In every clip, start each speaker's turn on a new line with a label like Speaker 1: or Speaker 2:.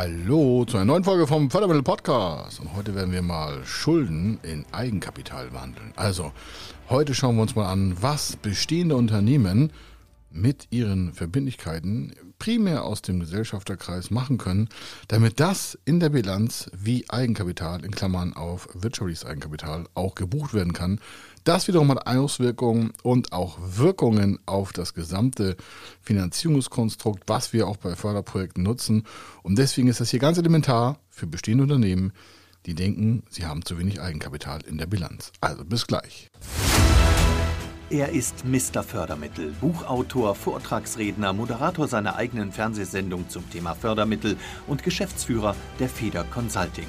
Speaker 1: Hallo zu einer neuen Folge vom Fördermittel Podcast. Und heute werden wir mal Schulden in Eigenkapital wandeln. Also, heute schauen wir uns mal an, was bestehende Unternehmen mit ihren Verbindlichkeiten primär aus dem Gesellschafterkreis machen können, damit das in der Bilanz wie Eigenkapital in Klammern auf wirtschaftliches Eigenkapital auch gebucht werden kann. Das wiederum hat Auswirkungen und auch Wirkungen auf das gesamte Finanzierungskonstrukt, was wir auch bei Förderprojekten nutzen. Und deswegen ist das hier ganz elementar für bestehende Unternehmen, die denken, sie haben zu wenig Eigenkapital in der Bilanz. Also bis gleich.
Speaker 2: Er ist Mr. Fördermittel, Buchautor, Vortragsredner, Moderator seiner eigenen Fernsehsendung zum Thema Fördermittel und Geschäftsführer der Feder Consulting.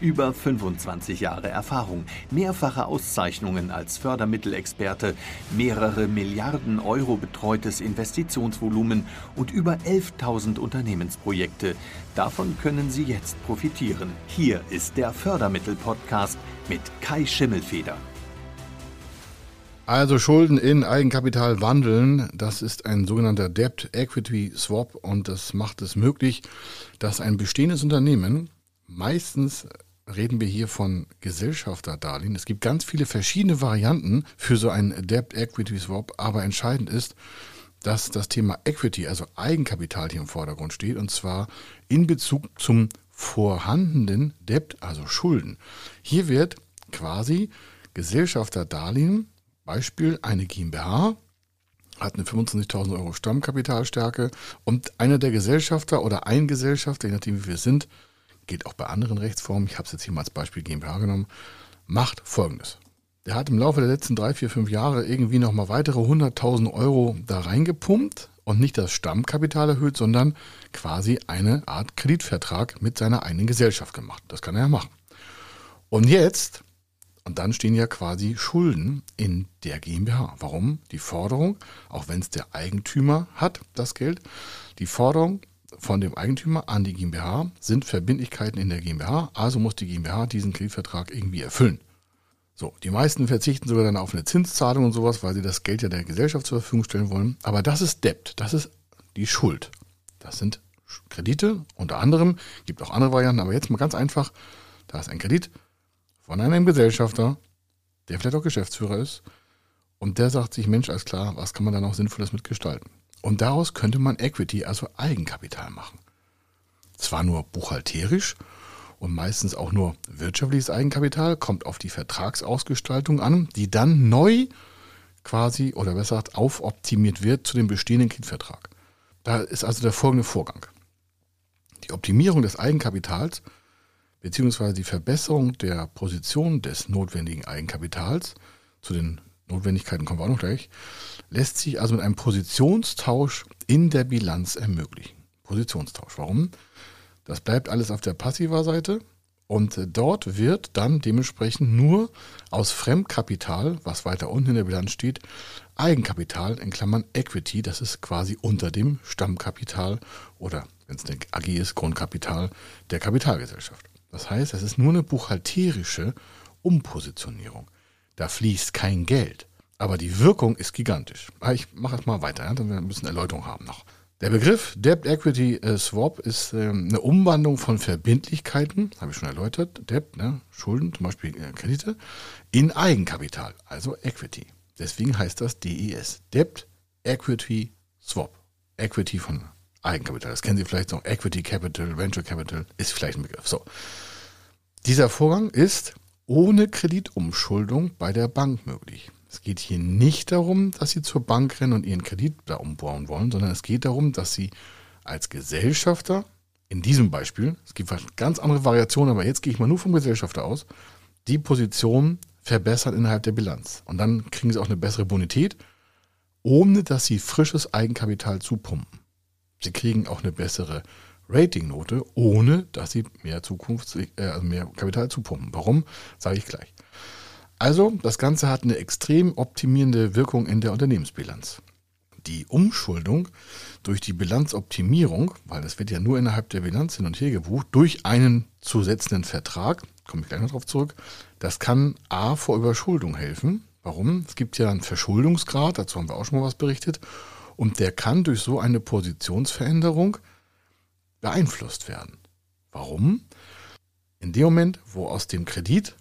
Speaker 2: Über 25 Jahre Erfahrung, mehrfache Auszeichnungen als Fördermittelexperte, mehrere Milliarden Euro betreutes Investitionsvolumen und über 11.000 Unternehmensprojekte. Davon können Sie jetzt profitieren. Hier ist der Fördermittel-Podcast mit Kai Schimmelfeder.
Speaker 1: Also Schulden in Eigenkapital wandeln, das ist ein sogenannter Debt Equity Swap und das macht es möglich, dass ein bestehendes Unternehmen meistens reden wir hier von Gesellschafterdarlehen. Es gibt ganz viele verschiedene Varianten für so einen Debt Equity Swap, aber entscheidend ist, dass das Thema Equity, also Eigenkapital hier im Vordergrund steht und zwar in Bezug zum vorhandenen Debt, also Schulden. Hier wird quasi Gesellschafterdarlehen, Beispiel eine GmbH, hat eine 25.000 Euro Stammkapitalstärke und einer der Gesellschafter oder ein Gesellschafter, je nachdem wie wir sind, geht auch bei anderen Rechtsformen, ich habe es jetzt hier mal als Beispiel GmbH genommen, macht folgendes. Der hat im Laufe der letzten drei, vier, fünf Jahre irgendwie nochmal weitere 100.000 Euro da reingepumpt und nicht das Stammkapital erhöht, sondern quasi eine Art Kreditvertrag mit seiner eigenen Gesellschaft gemacht. Das kann er ja machen. Und jetzt, und dann stehen ja quasi Schulden in der GmbH. Warum? Die Forderung, auch wenn es der Eigentümer hat, das Geld, die Forderung von dem Eigentümer an die GmbH sind Verbindlichkeiten in der GmbH, also muss die GmbH diesen Kreditvertrag irgendwie erfüllen. So, die meisten verzichten sogar dann auf eine Zinszahlung und sowas, weil sie das Geld ja der Gesellschaft zur Verfügung stellen wollen. Aber das ist Debt, das ist die Schuld. Das sind Kredite, unter anderem, gibt auch andere Varianten, aber jetzt mal ganz einfach, da ist ein Kredit von einem Gesellschafter, der vielleicht auch Geschäftsführer ist, und der sagt sich, Mensch, alles klar, was kann man da noch Sinnvolles mitgestalten? Und daraus könnte man Equity, also Eigenkapital machen. Zwar nur buchhalterisch und meistens auch nur wirtschaftliches Eigenkapital, kommt auf die Vertragsausgestaltung an, die dann neu quasi oder besser gesagt aufoptimiert wird zu dem bestehenden Kreditvertrag. Da ist also der folgende Vorgang. Die Optimierung des Eigenkapitals bzw. die Verbesserung der Position des notwendigen Eigenkapitals zu den Notwendigkeiten kommen wir auch noch gleich, lässt sich also mit einem Positionstausch in der Bilanz ermöglichen. Positionstausch. Warum? Das bleibt alles auf der Passiva-Seite und dort wird dann dementsprechend nur aus Fremdkapital, was weiter unten in der Bilanz steht, Eigenkapital in Klammern Equity, das ist quasi unter dem Stammkapital oder wenn es eine AG ist, Grundkapital der Kapitalgesellschaft. Das heißt, es ist nur eine buchhalterische Umpositionierung. Da fließt kein Geld. Aber die Wirkung ist gigantisch. Ah, ich mache es mal weiter, ja, damit wir ein bisschen Erläuterung haben noch. Der Begriff Debt Equity äh, Swap ist äh, eine Umwandlung von Verbindlichkeiten, habe ich schon erläutert, Debt, ne, Schulden, zum Beispiel äh, Kredite, in Eigenkapital, also Equity. Deswegen heißt das DES, Debt Equity Swap. Equity von Eigenkapital. Das kennen Sie vielleicht noch. Equity Capital, Venture Capital ist vielleicht ein Begriff. So. Dieser Vorgang ist ohne Kreditumschuldung bei der Bank möglich. Es geht hier nicht darum, dass Sie zur Bank rennen und Ihren Kredit da umbauen wollen, sondern es geht darum, dass Sie als Gesellschafter, in diesem Beispiel, es gibt ganz andere Variationen, aber jetzt gehe ich mal nur vom Gesellschafter aus, die Position verbessern innerhalb der Bilanz. Und dann kriegen Sie auch eine bessere Bonität, ohne dass Sie frisches Eigenkapital zupumpen. Sie kriegen auch eine bessere Ratingnote, ohne dass sie mehr Zukunft, äh, also mehr Kapital zupumpen. Warum? Sage ich gleich. Also, das Ganze hat eine extrem optimierende Wirkung in der Unternehmensbilanz. die Umschuldung durch die Bilanzoptimierung, weil das wird ja nur innerhalb der Bilanz hin und her gebucht, durch einen zusätzenden Vertrag, komme ich gleich noch darauf zurück, das kann A vor Überschuldung helfen. Warum? Es gibt ja einen Verschuldungsgrad, dazu haben wir auch schon mal was berichtet, und der kann durch so eine Positionsveränderung beeinflusst werden. Warum? In dem Moment, wo aus dem Kredit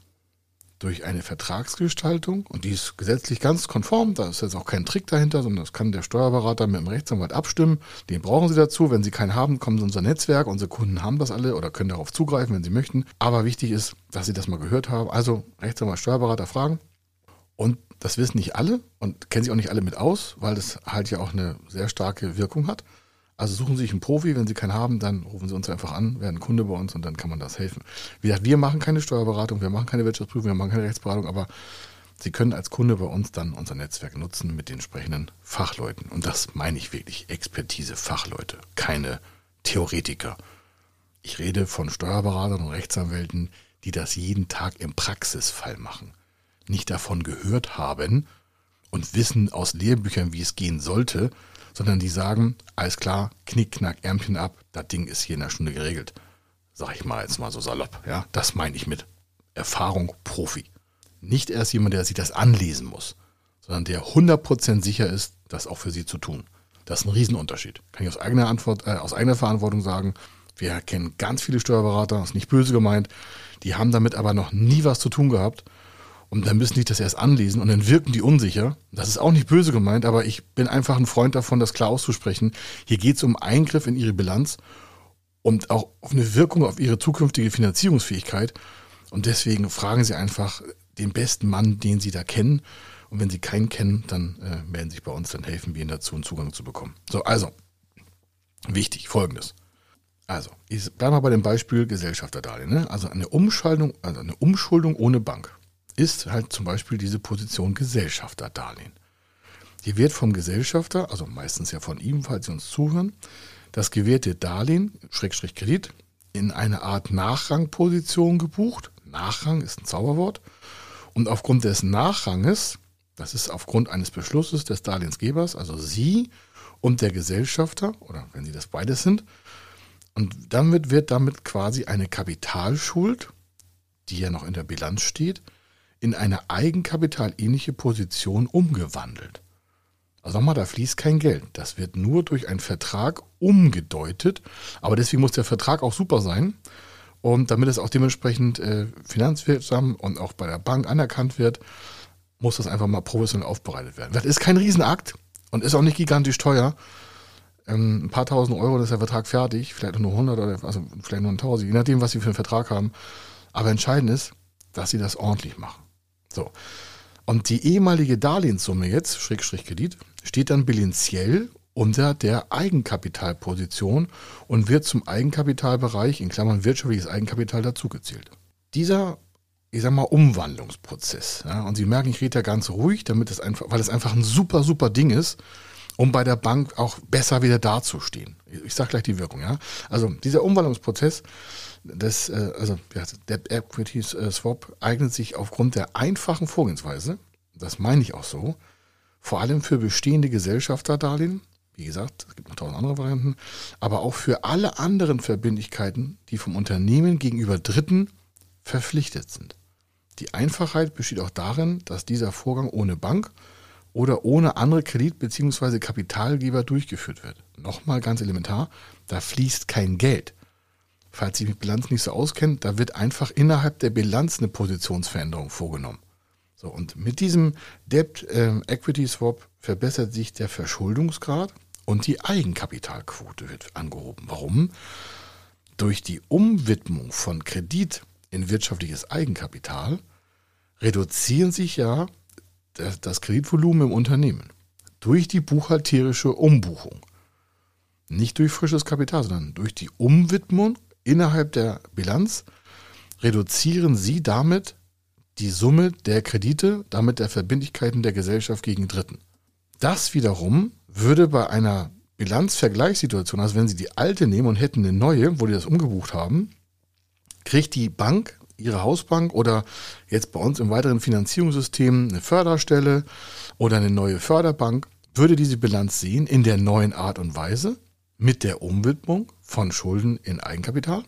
Speaker 1: durch eine Vertragsgestaltung, und die ist gesetzlich ganz konform, da ist jetzt auch kein Trick dahinter, sondern das kann der Steuerberater mit dem Rechtsanwalt abstimmen. Den brauchen Sie dazu. Wenn Sie keinen haben, kommen Sie in unser Netzwerk. Unsere Kunden haben das alle oder können darauf zugreifen, wenn sie möchten. Aber wichtig ist, dass Sie das mal gehört haben. Also Rechtsanwalt, Steuerberater fragen. Und das wissen nicht alle und kennen sich auch nicht alle mit aus, weil das halt ja auch eine sehr starke Wirkung hat. Also suchen Sie sich einen Profi, wenn Sie keinen haben, dann rufen Sie uns einfach an, werden Kunde bei uns und dann kann man das helfen. Wie gesagt, wir machen keine Steuerberatung, wir machen keine Wirtschaftsprüfung, wir machen keine Rechtsberatung, aber Sie können als Kunde bei uns dann unser Netzwerk nutzen mit den entsprechenden Fachleuten. Und das meine ich wirklich, Expertise, Fachleute, keine Theoretiker. Ich rede von Steuerberatern und Rechtsanwälten, die das jeden Tag im Praxisfall machen. Nicht davon gehört haben und wissen aus Lehrbüchern, wie es gehen sollte, sondern die sagen, alles klar, knick, knack, Ärmchen ab, das Ding ist hier in einer Stunde geregelt. Sag ich mal jetzt mal so salopp. Ja, das meine ich mit Erfahrung Profi. Nicht erst jemand, der sich das anlesen muss, sondern der 100% sicher ist, das auch für sie zu tun. Das ist ein Riesenunterschied. Kann ich aus eigener, Antwort, äh, aus eigener Verantwortung sagen. Wir kennen ganz viele Steuerberater, das ist nicht böse gemeint, die haben damit aber noch nie was zu tun gehabt und dann müssen die das erst anlesen und dann wirken die unsicher. Das ist auch nicht böse gemeint, aber ich bin einfach ein Freund davon, das klar auszusprechen. Hier geht es um Eingriff in ihre Bilanz und auch auf eine Wirkung auf ihre zukünftige Finanzierungsfähigkeit. Und deswegen fragen Sie einfach den besten Mann, den Sie da kennen. Und wenn Sie keinen kennen, dann äh, melden Sie sich bei uns, dann helfen wir Ihnen dazu, einen Zugang zu bekommen. So, also, wichtig, folgendes. Also, ich bleibe mal bei dem Beispiel Gesellschafterdarlehen. Ne? Also eine Umschaltung, also eine Umschuldung ohne Bank ist halt zum Beispiel diese Position Gesellschafterdarlehen. Hier wird vom Gesellschafter, also meistens ja von ihm, falls Sie uns zuhören, das gewährte Darlehen, Schrägstrich Kredit, in eine Art Nachrangposition gebucht. Nachrang ist ein Zauberwort. Und aufgrund des Nachranges, das ist aufgrund eines Beschlusses des Darlehensgebers, also Sie und der Gesellschafter, oder wenn Sie das beides sind, und damit wird damit quasi eine Kapitalschuld, die ja noch in der Bilanz steht, in eine eigenkapitalähnliche Position umgewandelt. Also nochmal, da fließt kein Geld. Das wird nur durch einen Vertrag umgedeutet. Aber deswegen muss der Vertrag auch super sein. Und damit es auch dementsprechend äh, finanzwirksam und auch bei der Bank anerkannt wird, muss das einfach mal professionell aufbereitet werden. Das ist kein Riesenakt und ist auch nicht gigantisch teuer. Ähm, ein paar tausend Euro, ist der Vertrag fertig. Vielleicht nur 100 oder also vielleicht nur 1000, je nachdem, was Sie für einen Vertrag haben. Aber entscheidend ist, dass Sie das ordentlich machen. So. Und die ehemalige Darlehenssumme jetzt, Schrägstrich Kredit, steht dann bilanziell unter der Eigenkapitalposition und wird zum Eigenkapitalbereich in Klammern wirtschaftliches Eigenkapital dazugezählt. Dieser, ich sag mal, Umwandlungsprozess, ja, und Sie merken, ich rede da ganz ruhig, damit es einfach, weil es einfach ein super, super Ding ist, um bei der Bank auch besser wieder dazustehen. Ich sage gleich die Wirkung, ja. Also dieser Umwandlungsprozess das, äh, also der Equity äh, Swap eignet sich aufgrund der einfachen Vorgehensweise, das meine ich auch so, vor allem für bestehende Gesellschafterdarlehen, wie gesagt, es gibt noch tausend andere Varianten, aber auch für alle anderen Verbindlichkeiten, die vom Unternehmen gegenüber Dritten verpflichtet sind. Die Einfachheit besteht auch darin, dass dieser Vorgang ohne Bank oder ohne andere Kredit- bzw. Kapitalgeber durchgeführt wird. Nochmal ganz elementar, da fließt kein Geld falls Sie mit Bilanz nicht so auskennen, da wird einfach innerhalb der Bilanz eine Positionsveränderung vorgenommen. So, und mit diesem Debt äh, Equity Swap verbessert sich der Verschuldungsgrad und die Eigenkapitalquote wird angehoben. Warum? Durch die Umwidmung von Kredit in wirtschaftliches Eigenkapital reduzieren sich ja das Kreditvolumen im Unternehmen durch die buchhalterische Umbuchung. Nicht durch frisches Kapital, sondern durch die Umwidmung innerhalb der Bilanz reduzieren Sie damit die Summe der Kredite, damit der Verbindlichkeiten der Gesellschaft gegen Dritten. Das wiederum würde bei einer Bilanzvergleichssituation, also wenn Sie die alte nehmen und hätten eine neue, wo die das umgebucht haben, kriegt die Bank, Ihre Hausbank oder jetzt bei uns im weiteren Finanzierungssystem eine Förderstelle oder eine neue Förderbank, würde diese Bilanz sehen in der neuen Art und Weise mit der Umwidmung von Schulden in Eigenkapital.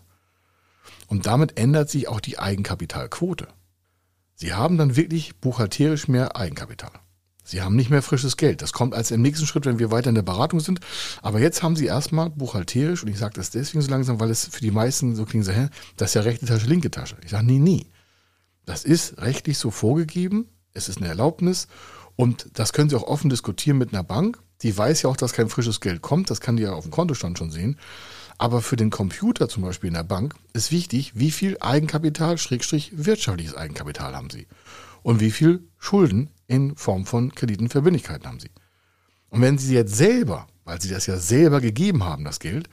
Speaker 1: Und damit ändert sich auch die Eigenkapitalquote. Sie haben dann wirklich buchhalterisch mehr Eigenkapital. Sie haben nicht mehr frisches Geld. Das kommt als im nächsten Schritt, wenn wir weiter in der Beratung sind. Aber jetzt haben Sie erstmal buchhalterisch, und ich sage das deswegen so langsam, weil es für die meisten so klingt, so, hä, das ist ja rechte Tasche, linke Tasche. Ich sage, nee, nee. Das ist rechtlich so vorgegeben. Es ist eine Erlaubnis. Und das können Sie auch offen diskutieren mit einer Bank. Die weiß ja auch, dass kein frisches Geld kommt. Das kann die ja auf dem Kontostand schon sehen. Aber für den Computer zum Beispiel in der Bank ist wichtig, wie viel Eigenkapital, Schrägstrich wirtschaftliches Eigenkapital haben Sie und wie viel Schulden in Form von Kreditenverbindlichkeiten haben Sie. Und wenn Sie jetzt selber, weil Sie das ja selber gegeben haben, das Geld,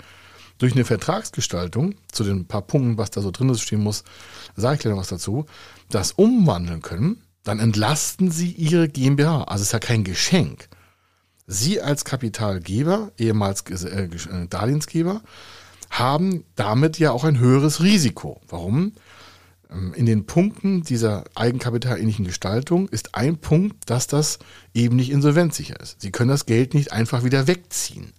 Speaker 1: durch eine Vertragsgestaltung, zu den paar Punkten, was da so drin ist, stehen muss, sage ich gleich noch was dazu, das umwandeln können, dann entlasten Sie Ihre GmbH. Also es ist ja kein Geschenk. Sie als Kapitalgeber, ehemals äh, äh, Darlehensgeber, haben damit ja auch ein höheres Risiko. Warum? Ähm, in den Punkten dieser eigenkapitalähnlichen Gestaltung ist ein Punkt, dass das eben nicht insolvenzsicher ist. Sie können das Geld nicht einfach wieder wegziehen.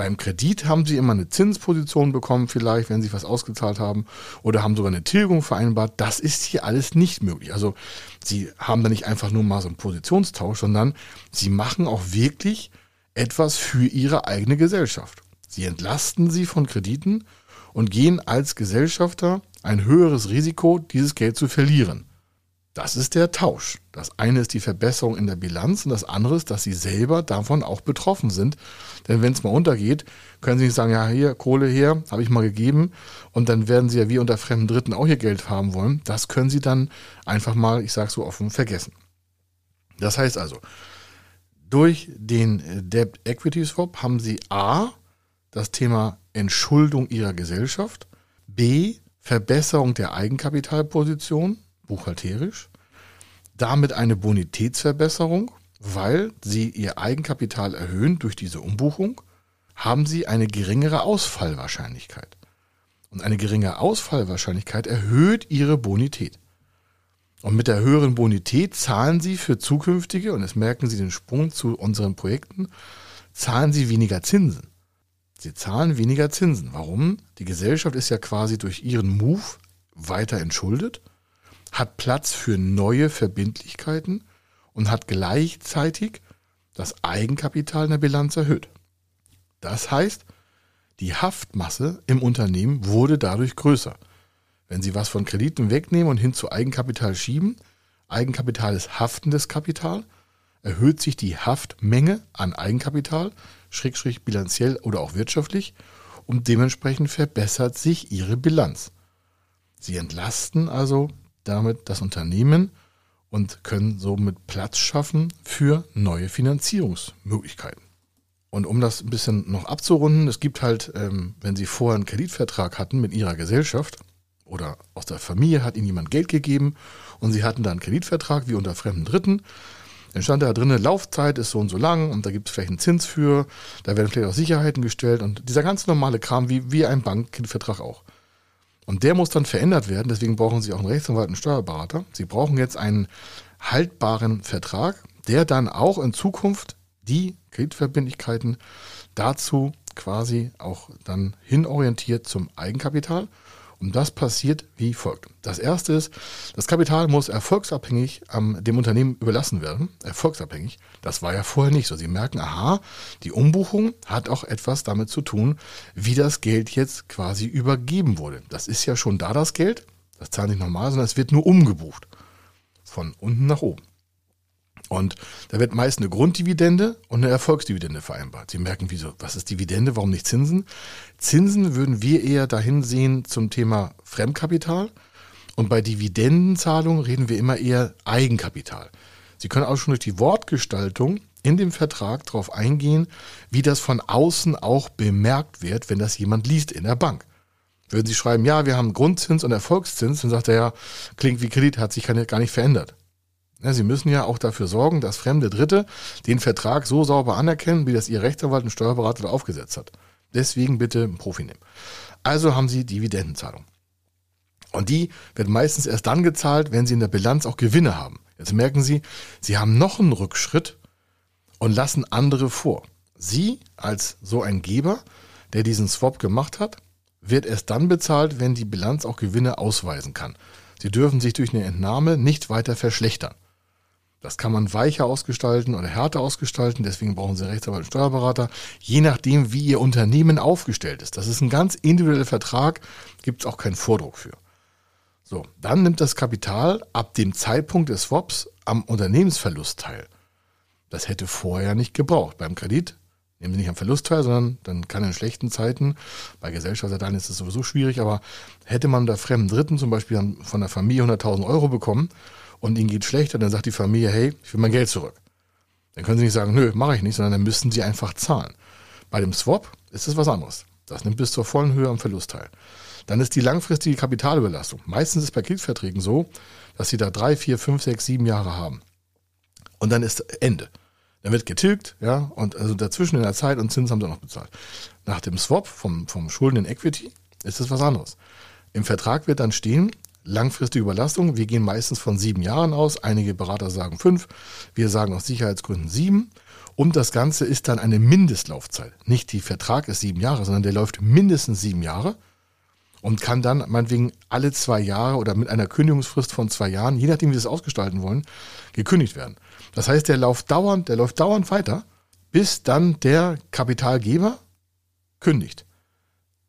Speaker 1: Beim Kredit haben Sie immer eine Zinsposition bekommen, vielleicht, wenn Sie was ausgezahlt haben, oder haben sogar eine Tilgung vereinbart. Das ist hier alles nicht möglich. Also Sie haben da nicht einfach nur mal so einen Positionstausch, sondern Sie machen auch wirklich etwas für Ihre eigene Gesellschaft. Sie entlasten sie von Krediten und gehen als Gesellschafter ein höheres Risiko, dieses Geld zu verlieren. Das ist der Tausch. Das eine ist die Verbesserung in der Bilanz und das andere ist, dass sie selber davon auch betroffen sind. Denn wenn es mal untergeht, können sie nicht sagen, ja, hier, Kohle her, habe ich mal gegeben und dann werden sie ja wie unter fremden Dritten auch ihr Geld haben wollen. Das können sie dann einfach mal, ich sage so offen, vergessen. Das heißt also, durch den Debt Equity Swap haben sie A, das Thema Entschuldung ihrer Gesellschaft, B, Verbesserung der Eigenkapitalposition, buchhalterisch, damit eine Bonitätsverbesserung, weil sie ihr Eigenkapital erhöhen durch diese Umbuchung, haben sie eine geringere Ausfallwahrscheinlichkeit. Und eine geringe Ausfallwahrscheinlichkeit erhöht ihre Bonität. Und mit der höheren Bonität zahlen sie für zukünftige, und jetzt merken Sie den Sprung zu unseren Projekten, zahlen sie weniger Zinsen. Sie zahlen weniger Zinsen. Warum? Die Gesellschaft ist ja quasi durch ihren Move weiter entschuldet, hat Platz für neue Verbindlichkeiten und hat gleichzeitig das Eigenkapital in der Bilanz erhöht. Das heißt, die Haftmasse im Unternehmen wurde dadurch größer. Wenn Sie was von Krediten wegnehmen und hin zu Eigenkapital schieben, Eigenkapital ist haftendes Kapital, erhöht sich die Haftmenge an Eigenkapital, schrägstrich bilanziell oder auch wirtschaftlich und dementsprechend verbessert sich ihre Bilanz. Sie entlasten also damit das Unternehmen und können somit Platz schaffen für neue Finanzierungsmöglichkeiten. Und um das ein bisschen noch abzurunden, es gibt halt, ähm, wenn Sie vorher einen Kreditvertrag hatten mit Ihrer Gesellschaft oder aus der Familie hat Ihnen jemand Geld gegeben und Sie hatten da einen Kreditvertrag wie unter fremden Dritten, dann stand da drin, Laufzeit ist so und so lang und da gibt es vielleicht einen Zins für, da werden vielleicht auch Sicherheiten gestellt und dieser ganz normale Kram wie, wie ein Bankvertrag auch. Und der muss dann verändert werden, deswegen brauchen Sie auch einen Rechtsanwalt und einen Steuerberater. Sie brauchen jetzt einen haltbaren Vertrag, der dann auch in Zukunft die Kreditverbindlichkeiten dazu quasi auch dann hinorientiert zum Eigenkapital und das passiert wie folgt. Das erste ist, das Kapital muss erfolgsabhängig ähm, dem Unternehmen überlassen werden. Erfolgsabhängig. Das war ja vorher nicht so. Sie merken, aha, die Umbuchung hat auch etwas damit zu tun, wie das Geld jetzt quasi übergeben wurde. Das ist ja schon da, das Geld. Das zahlt nicht normal, sondern es wird nur umgebucht. Von unten nach oben. Und da wird meist eine Grunddividende und eine Erfolgsdividende vereinbart. Sie merken, wieso, was ist Dividende, warum nicht Zinsen? Zinsen würden wir eher dahin sehen zum Thema Fremdkapital. Und bei Dividendenzahlungen reden wir immer eher Eigenkapital. Sie können auch schon durch die Wortgestaltung in dem Vertrag darauf eingehen, wie das von außen auch bemerkt wird, wenn das jemand liest in der Bank. Würden Sie schreiben, ja, wir haben Grundzins und Erfolgszins, dann sagt er ja, klingt wie Kredit, hat sich gar nicht verändert. Sie müssen ja auch dafür sorgen, dass fremde Dritte den Vertrag so sauber anerkennen, wie das Ihr Rechtsanwalt und Steuerberater aufgesetzt hat. Deswegen bitte einen Profi nehmen. Also haben Sie Dividendenzahlung. Und die wird meistens erst dann gezahlt, wenn Sie in der Bilanz auch Gewinne haben. Jetzt merken Sie, Sie haben noch einen Rückschritt und lassen andere vor. Sie als so ein Geber, der diesen Swap gemacht hat, wird erst dann bezahlt, wenn die Bilanz auch Gewinne ausweisen kann. Sie dürfen sich durch eine Entnahme nicht weiter verschlechtern. Das kann man weicher ausgestalten oder härter ausgestalten, deswegen brauchen Sie Rechtsanwalt und Steuerberater, je nachdem, wie Ihr Unternehmen aufgestellt ist. Das ist ein ganz individueller Vertrag, gibt es auch keinen Vordruck für. So, dann nimmt das Kapital ab dem Zeitpunkt des Swaps am Unternehmensverlust teil. Das hätte vorher nicht gebraucht. Beim Kredit nehmen Sie nicht am Verlust teil, sondern dann kann in schlechten Zeiten, bei Gesellschafterteilen ist es sowieso schwierig, aber hätte man da fremden Dritten zum Beispiel von der Familie 100.000 Euro bekommen und ihnen geht schlechter, dann sagt die Familie, hey, ich will mein Geld zurück. Dann können sie nicht sagen, nö, mache ich nicht, sondern dann müssten sie einfach zahlen. Bei dem Swap ist es was anderes. Das nimmt bis zur vollen Höhe am Verlust teil. Dann ist die langfristige Kapitalüberlastung. Meistens ist bei Kreditverträgen so, dass sie da drei, vier, fünf, sechs, sieben Jahre haben. Und dann ist Ende. Dann wird getilgt, ja, und also dazwischen in der Zeit und Zins haben sie noch bezahlt. Nach dem Swap vom, vom Schulden in Equity ist es was anderes. Im Vertrag wird dann stehen, langfristige Überlastung. Wir gehen meistens von sieben Jahren aus. Einige Berater sagen fünf. Wir sagen aus Sicherheitsgründen sieben. Und das Ganze ist dann eine Mindestlaufzeit. Nicht die Vertrag ist sieben Jahre, sondern der läuft mindestens sieben Jahre und kann dann meinetwegen alle zwei Jahre oder mit einer Kündigungsfrist von zwei Jahren, je nachdem wie wir es ausgestalten wollen, gekündigt werden. Das heißt, der läuft dauernd, der läuft dauernd weiter, bis dann der Kapitalgeber kündigt.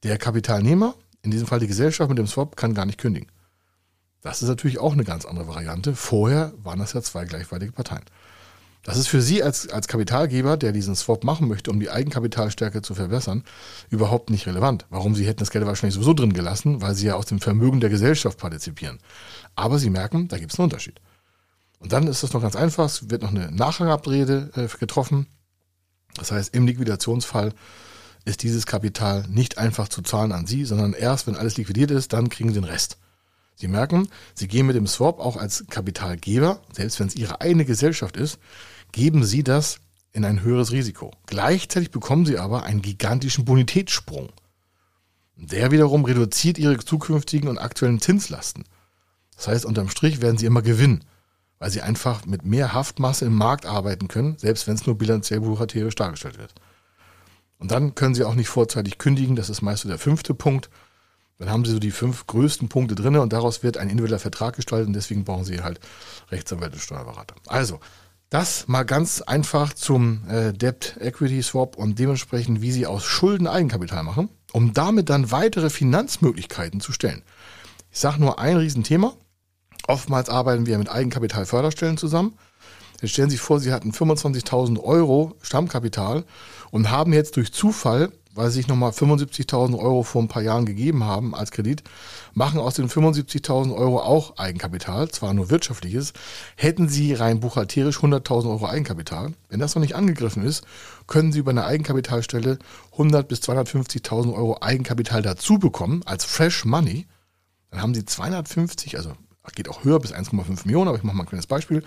Speaker 1: Der Kapitalnehmer, in diesem Fall die Gesellschaft mit dem Swap, kann gar nicht kündigen. Das ist natürlich auch eine ganz andere Variante. Vorher waren das ja zwei gleichwertige Parteien. Das ist für Sie als, als Kapitalgeber, der diesen Swap machen möchte, um die Eigenkapitalstärke zu verbessern, überhaupt nicht relevant. Warum Sie hätten das Geld wahrscheinlich sowieso drin gelassen, weil Sie ja aus dem Vermögen der Gesellschaft partizipieren. Aber Sie merken, da gibt es einen Unterschied. Und dann ist das noch ganz einfach, es wird noch eine Nachrangabrede äh, getroffen. Das heißt, im Liquidationsfall ist dieses Kapital nicht einfach zu zahlen an Sie, sondern erst, wenn alles liquidiert ist, dann kriegen Sie den Rest. Sie merken, Sie gehen mit dem Swap auch als Kapitalgeber, selbst wenn es Ihre eigene Gesellschaft ist, geben Sie das in ein höheres Risiko. Gleichzeitig bekommen Sie aber einen gigantischen Bonitätssprung. Der wiederum reduziert Ihre zukünftigen und aktuellen Zinslasten. Das heißt, unterm Strich werden Sie immer gewinnen, weil Sie einfach mit mehr Haftmasse im Markt arbeiten können, selbst wenn es nur bilanziell buchhalterisch dargestellt wird. Und dann können Sie auch nicht vorzeitig kündigen, das ist meist so der fünfte Punkt. Dann haben Sie so die fünf größten Punkte drin und daraus wird ein individueller Vertrag gestaltet und deswegen brauchen Sie halt Rechtsanwälte und Steuerberater. Also, das mal ganz einfach zum äh, Debt Equity Swap und dementsprechend, wie Sie aus Schulden Eigenkapital machen, um damit dann weitere Finanzmöglichkeiten zu stellen. Ich sage nur ein Riesenthema. Oftmals arbeiten wir mit Eigenkapitalförderstellen zusammen. Jetzt stellen Sie sich vor, Sie hatten 25.000 Euro Stammkapital und haben jetzt durch Zufall weil sie sich nochmal 75.000 Euro vor ein paar Jahren gegeben haben als Kredit, machen aus den 75.000 Euro auch Eigenkapital, zwar nur wirtschaftliches, hätten sie rein buchhalterisch 100.000 Euro Eigenkapital. Wenn das noch nicht angegriffen ist, können sie über eine Eigenkapitalstelle 100 bis 250.000 Euro Eigenkapital dazu bekommen als Fresh Money. Dann haben sie 250, also geht auch höher bis 1,5 Millionen, aber ich mache mal ein kleines Beispiel.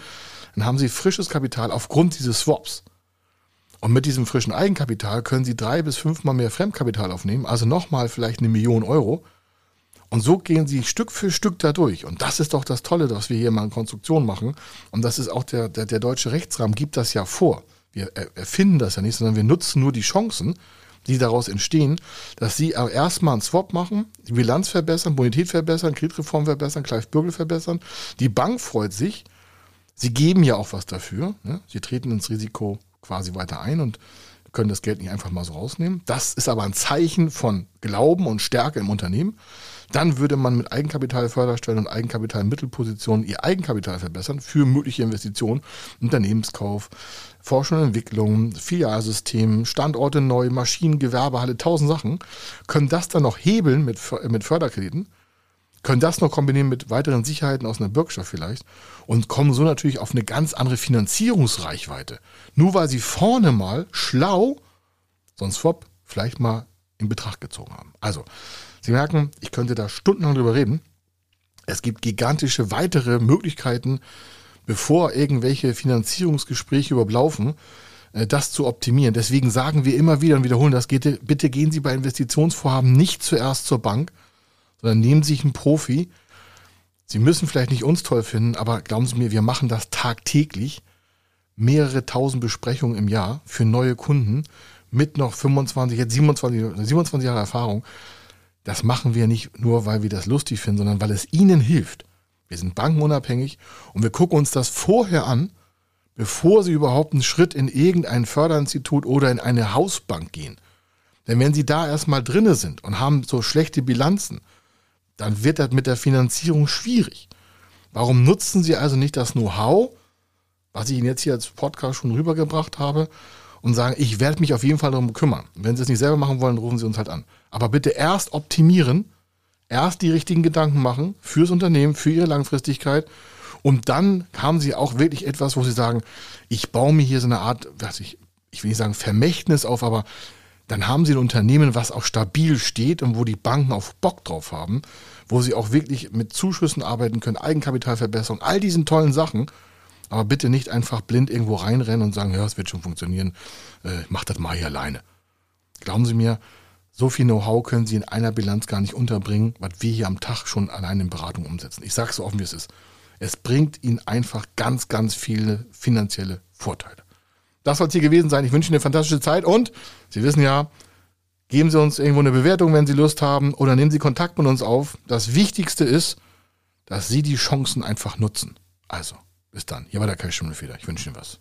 Speaker 1: Dann haben sie frisches Kapital aufgrund dieses Swaps. Und mit diesem frischen Eigenkapital können Sie drei bis fünfmal mehr Fremdkapital aufnehmen, also nochmal vielleicht eine Million Euro. Und so gehen Sie Stück für Stück da durch. Und das ist doch das Tolle, dass wir hier mal eine Konstruktion machen. Und das ist auch der, der, der deutsche Rechtsrahmen gibt das ja vor. Wir erfinden das ja nicht, sondern wir nutzen nur die Chancen, die daraus entstehen, dass Sie erstmal einen Swap machen, die Bilanz verbessern, Bonität verbessern, Kreditreform verbessern, Gleichbürgel verbessern. Die Bank freut sich. Sie geben ja auch was dafür. Ne? Sie treten ins Risiko quasi weiter ein und können das Geld nicht einfach mal so rausnehmen. Das ist aber ein Zeichen von Glauben und Stärke im Unternehmen. Dann würde man mit Eigenkapitalförderstellen und Eigenkapitalmittelpositionen ihr Eigenkapital verbessern für mögliche Investitionen, Unternehmenskauf, Forschung und Entwicklung, Filialsystem, Standorte neu, Maschinen, Gewerbehalle, tausend Sachen, können das dann noch hebeln mit, mit Förderkrediten können das noch kombinieren mit weiteren Sicherheiten aus einer Bürgschaft vielleicht und kommen so natürlich auf eine ganz andere Finanzierungsreichweite. Nur weil sie vorne mal schlau so einen Swap vielleicht mal in Betracht gezogen haben. Also, Sie merken, ich könnte da stundenlang drüber reden. Es gibt gigantische weitere Möglichkeiten, bevor irgendwelche Finanzierungsgespräche überlaufen, äh, das zu optimieren. Deswegen sagen wir immer wieder und wiederholen das, bitte gehen Sie bei Investitionsvorhaben nicht zuerst zur Bank, sondern nehmen sich einen Profi. Sie müssen vielleicht nicht uns toll finden, aber glauben Sie mir, wir machen das tagtäglich. mehrere tausend Besprechungen im Jahr für neue Kunden mit noch 25, jetzt 27, 27 Jahre Erfahrung. Das machen wir nicht nur, weil wir das lustig finden, sondern weil es ihnen hilft. Wir sind bankenunabhängig und wir gucken uns das vorher an, bevor sie überhaupt einen Schritt in irgendein Förderinstitut oder in eine Hausbank gehen. Denn wenn sie da erstmal drinne sind und haben so schlechte Bilanzen, dann wird das mit der Finanzierung schwierig. Warum nutzen sie also nicht das Know-how, was ich Ihnen jetzt hier als Podcast schon rübergebracht habe, und sagen, ich werde mich auf jeden Fall darum kümmern. Wenn Sie es nicht selber machen wollen, rufen Sie uns halt an. Aber bitte erst optimieren, erst die richtigen Gedanken machen fürs Unternehmen, für Ihre Langfristigkeit. Und dann haben Sie auch wirklich etwas, wo Sie sagen, ich baue mir hier so eine Art, was ich, ich will nicht sagen Vermächtnis auf, aber dann haben Sie ein Unternehmen, was auch stabil steht und wo die Banken auch Bock drauf haben, wo Sie auch wirklich mit Zuschüssen arbeiten können, Eigenkapitalverbesserung, all diesen tollen Sachen. Aber bitte nicht einfach blind irgendwo reinrennen und sagen, ja, es wird schon funktionieren, äh, mach das mal hier alleine. Glauben Sie mir, so viel Know-how können Sie in einer Bilanz gar nicht unterbringen, was wir hier am Tag schon allein in Beratung umsetzen. Ich sage so offen, wie es ist. Es bringt Ihnen einfach ganz, ganz viele finanzielle Vorteile. Das soll es hier gewesen sein. Ich wünsche Ihnen eine fantastische Zeit und Sie wissen ja, geben Sie uns irgendwo eine Bewertung, wenn Sie Lust haben oder nehmen Sie Kontakt mit uns auf. Das Wichtigste ist, dass Sie die Chancen einfach nutzen. Also, bis dann. Hier war der Kai Schimmelfeder. Ich wünsche Ihnen was.